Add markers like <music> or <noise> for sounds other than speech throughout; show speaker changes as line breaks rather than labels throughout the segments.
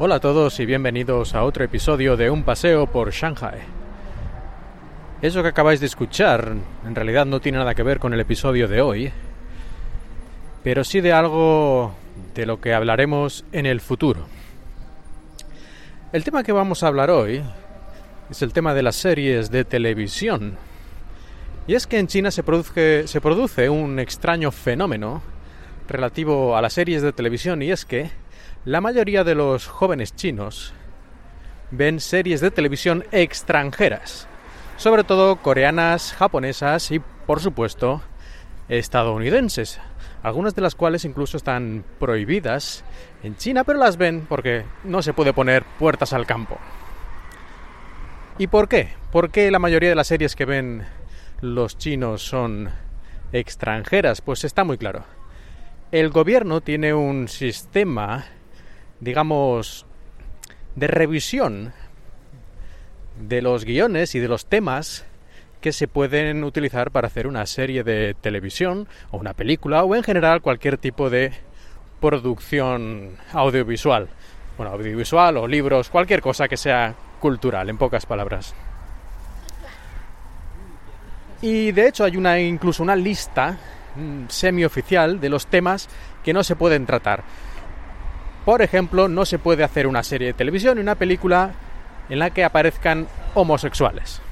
Hola a todos y bienvenidos a otro episodio de Un paseo por Shanghai. Eso que acabáis de escuchar en realidad no tiene nada que ver con el episodio de hoy, pero sí de algo de lo que hablaremos en el futuro. El tema que vamos a hablar hoy es el tema de las series de televisión. Y es que en China se produce, se produce un extraño fenómeno relativo a las series de televisión y es que la mayoría de los jóvenes chinos ven series de televisión extranjeras, sobre todo coreanas, japonesas y, por supuesto, estadounidenses, algunas de las cuales incluso están prohibidas en China, pero las ven porque no se puede poner puertas al campo. ¿Y por qué? ¿Por qué la mayoría de las series que ven los chinos son extranjeras? Pues está muy claro. El gobierno tiene un sistema digamos, de revisión de los guiones y de los temas que se pueden utilizar para hacer una serie de televisión o una película o en general cualquier tipo de producción audiovisual. Bueno, audiovisual o libros, cualquier cosa que sea cultural, en pocas palabras. Y de hecho hay una incluso una lista mm, semioficial de los temas que no se pueden tratar. Por ejemplo, no se puede hacer una serie de televisión y una película en la que aparezcan homosexuales.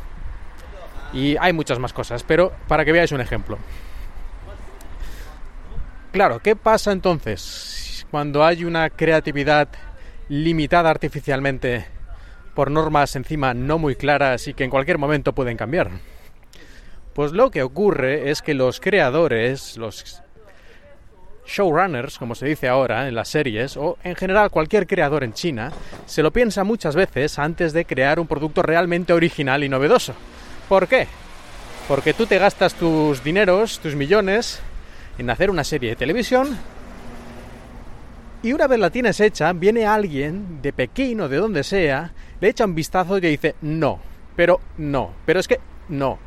Y hay muchas más cosas, pero para que veáis un ejemplo. Claro, ¿qué pasa entonces cuando hay una creatividad limitada artificialmente por normas encima no muy claras y que en cualquier momento pueden cambiar? Pues lo que ocurre es que los creadores, los showrunners, como se dice ahora en las series, o en general cualquier creador en China, se lo piensa muchas veces antes de crear un producto realmente original y novedoso. ¿Por qué? Porque tú te gastas tus dineros, tus millones, en hacer una serie de televisión, y una vez la tienes hecha, viene alguien de Pekín o de donde sea, le echa un vistazo y te dice, no, pero no, pero es que no.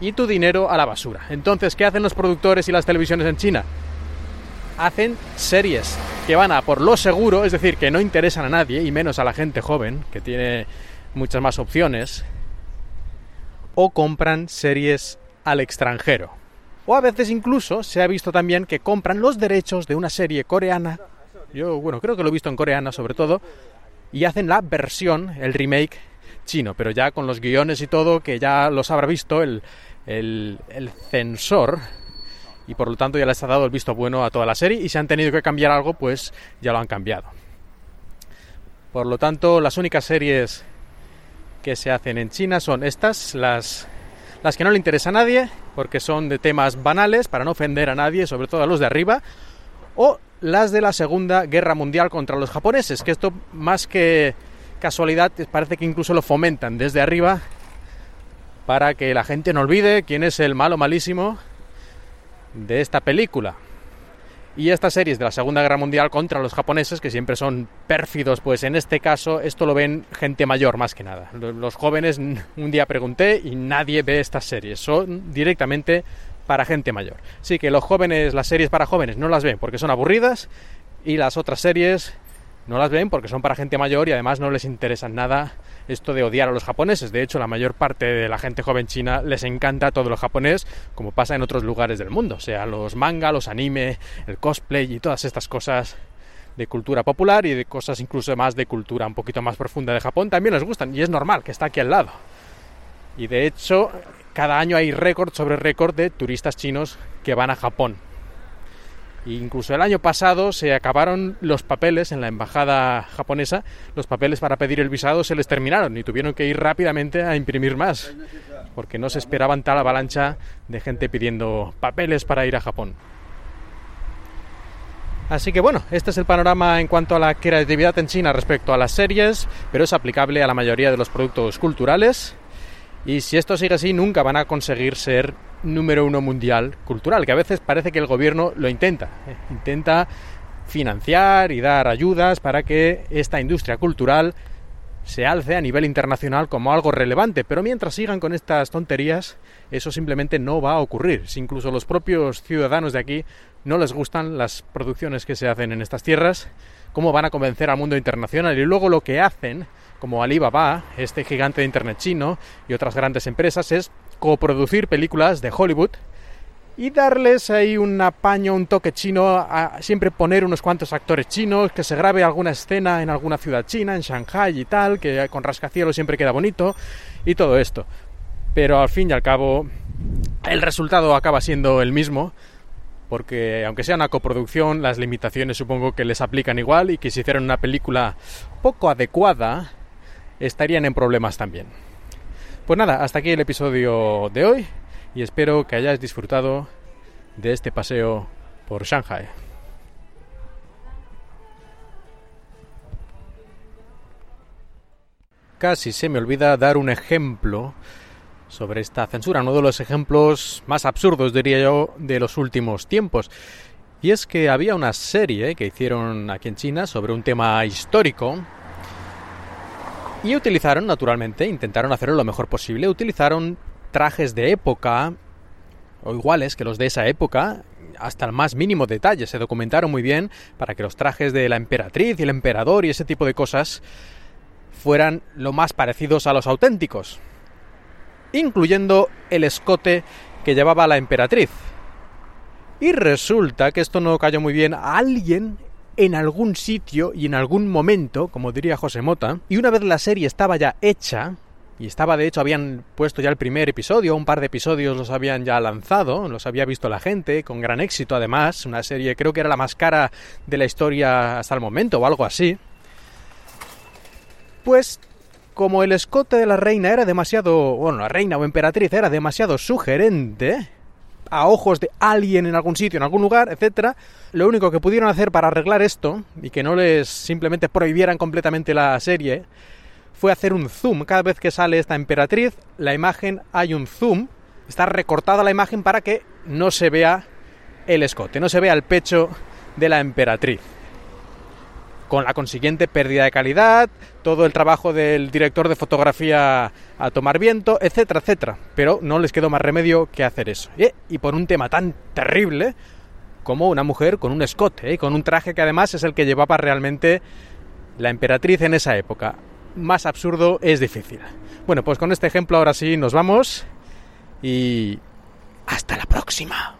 Y tu dinero a la basura. Entonces, ¿qué hacen los productores y las televisiones en China? Hacen series que van a por lo seguro, es decir, que no interesan a nadie, y menos a la gente joven, que tiene muchas más opciones, o compran series al extranjero. O a veces incluso se ha visto también que compran los derechos de una serie coreana, yo bueno, creo que lo he visto en coreana sobre todo, y hacen la versión, el remake chino, pero ya con los guiones y todo, que ya los habrá visto el, el, el censor y por lo tanto ya les ha dado el visto bueno a toda la serie. Y si han tenido que cambiar algo pues ya lo han cambiado. Por lo tanto las únicas series que se hacen en China son estas, las, las que no le interesa a nadie porque son de temas banales para no ofender a nadie, sobre todo a los de arriba, o las de la Segunda Guerra Mundial contra los japoneses, que esto más que casualidad parece que incluso lo fomentan desde arriba para que la gente no olvide quién es el malo malísimo de esta película. Y estas series de la Segunda Guerra Mundial contra los japoneses, que siempre son pérfidos, pues en este caso esto lo ven gente mayor más que nada. Los jóvenes, un día pregunté y nadie ve estas series, son directamente para gente mayor. Sí que los jóvenes, las series para jóvenes no las ven porque son aburridas y las otras series no las ven porque son para gente mayor y además no les interesa nada esto de odiar a los japoneses. De hecho, la mayor parte de la gente joven china les encanta todo lo japonés, como pasa en otros lugares del mundo, o sea, los manga, los anime, el cosplay y todas estas cosas de cultura popular y de cosas incluso más de cultura un poquito más profunda de Japón también les gustan y es normal que está aquí al lado. Y de hecho, cada año hay récord sobre récord de turistas chinos que van a Japón. Incluso el año pasado se acabaron los papeles en la embajada japonesa, los papeles para pedir el visado se les terminaron y tuvieron que ir rápidamente a imprimir más, porque no se esperaban tal avalancha de gente pidiendo papeles para ir a Japón. Así que bueno, este es el panorama en cuanto a la creatividad en China respecto a las series, pero es aplicable a la mayoría de los productos culturales. Y si esto sigue así, nunca van a conseguir ser número uno mundial cultural, que a veces parece que el gobierno lo intenta. <laughs> Intenta financiar y dar ayudas para que esta industria cultural se alce a nivel internacional como algo relevante, pero mientras sigan con estas tonterías, eso simplemente no va a ocurrir. Si incluso los propios ciudadanos de aquí no les gustan las producciones que se hacen en estas tierras, ¿cómo van a convencer al mundo internacional? Y luego lo que hacen, como Alibaba, este gigante de Internet chino y otras grandes empresas, es coproducir películas de Hollywood y darles ahí un apaño, un toque chino, siempre poner unos cuantos actores chinos, que se grabe alguna escena en alguna ciudad china, en Shanghai y tal, que con rascacielos siempre queda bonito, y todo esto. Pero al fin y al cabo, el resultado acaba siendo el mismo, porque aunque sea una coproducción, las limitaciones supongo que les aplican igual y que si hicieran una película poco adecuada, estarían en problemas también. Pues nada, hasta aquí el episodio de hoy y espero que hayáis disfrutado de este paseo por Shanghai. Casi se me olvida dar un ejemplo sobre esta censura, uno de los ejemplos más absurdos, diría yo, de los últimos tiempos. Y es que había una serie que hicieron aquí en China sobre un tema histórico y utilizaron, naturalmente, intentaron hacerlo lo mejor posible, utilizaron trajes de época o iguales que los de esa época, hasta el más mínimo detalle. Se documentaron muy bien para que los trajes de la emperatriz y el emperador y ese tipo de cosas fueran lo más parecidos a los auténticos, incluyendo el escote que llevaba la emperatriz. Y resulta que esto no cayó muy bien a alguien en algún sitio y en algún momento, como diría José Mota, y una vez la serie estaba ya hecha, y estaba de hecho habían puesto ya el primer episodio, un par de episodios los habían ya lanzado, los había visto la gente, con gran éxito además, una serie creo que era la más cara de la historia hasta el momento o algo así. Pues como el escote de la reina era demasiado, bueno, la reina o emperatriz era demasiado sugerente a ojos de alguien en algún sitio, en algún lugar, etcétera, lo único que pudieron hacer para arreglar esto y que no les simplemente prohibieran completamente la serie fue hacer un zoom. Cada vez que sale esta emperatriz, la imagen hay un zoom. Está recortada la imagen para que no se vea el escote, no se vea el pecho de la emperatriz. Con la consiguiente pérdida de calidad, todo el trabajo del director de fotografía a tomar viento, etcétera, etcétera. Pero no les quedó más remedio que hacer eso. Y por un tema tan terrible como una mujer con un escote, ¿eh? con un traje que además es el que llevaba realmente la emperatriz en esa época más absurdo es difícil. Bueno, pues con este ejemplo ahora sí nos vamos y hasta la próxima.